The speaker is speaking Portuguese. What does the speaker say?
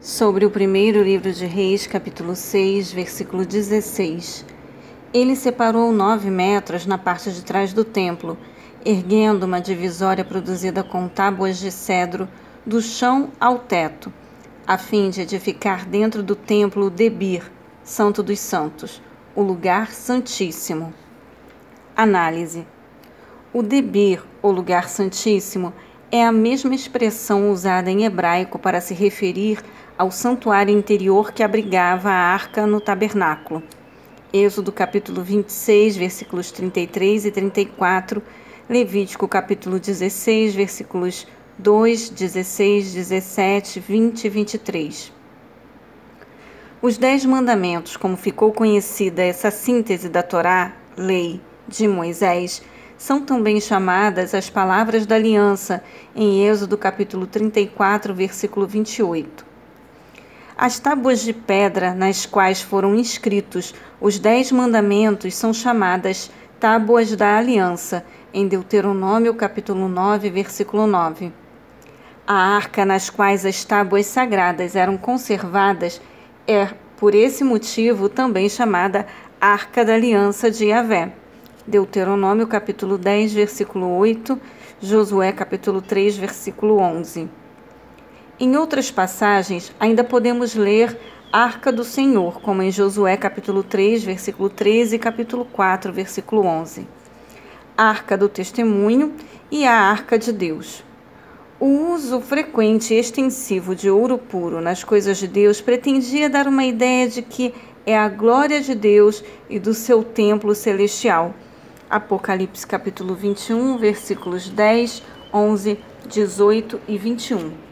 Sobre o primeiro livro de Reis, capítulo 6, versículo 16. Ele separou nove metros na parte de trás do templo, erguendo uma divisória produzida com tábuas de cedro do chão ao teto, a fim de edificar dentro do templo o Debir, Santo dos Santos, o lugar santíssimo. Análise: O Debir, o lugar santíssimo, é a mesma expressão usada em hebraico para se referir ao santuário interior que abrigava a arca no tabernáculo. Êxodo capítulo 26, versículos 33 e 34, Levítico capítulo 16, versículos 2, 16, 17, 20 e 23. Os Dez Mandamentos, como ficou conhecida essa síntese da Torá, lei de Moisés, são também chamadas as palavras da aliança, em Êxodo capítulo 34, versículo 28. As tábuas de pedra nas quais foram inscritos os Dez Mandamentos são chamadas Tábuas da Aliança, em Deuteronômio capítulo 9, versículo 9. A arca nas quais as tábuas sagradas eram conservadas é, por esse motivo, também chamada Arca da Aliança de Yahvé. Deuteronômio capítulo 10, versículo 8, Josué capítulo 3, versículo 11. Em outras passagens, ainda podemos ler Arca do Senhor, como em Josué capítulo 3, versículo 13 e capítulo 4, versículo 11. Arca do Testemunho e a Arca de Deus. O uso frequente e extensivo de ouro puro nas coisas de Deus pretendia dar uma ideia de que é a glória de Deus e do seu templo celestial. Apocalipse capítulo 21, versículos 10, 11, 18 e 21.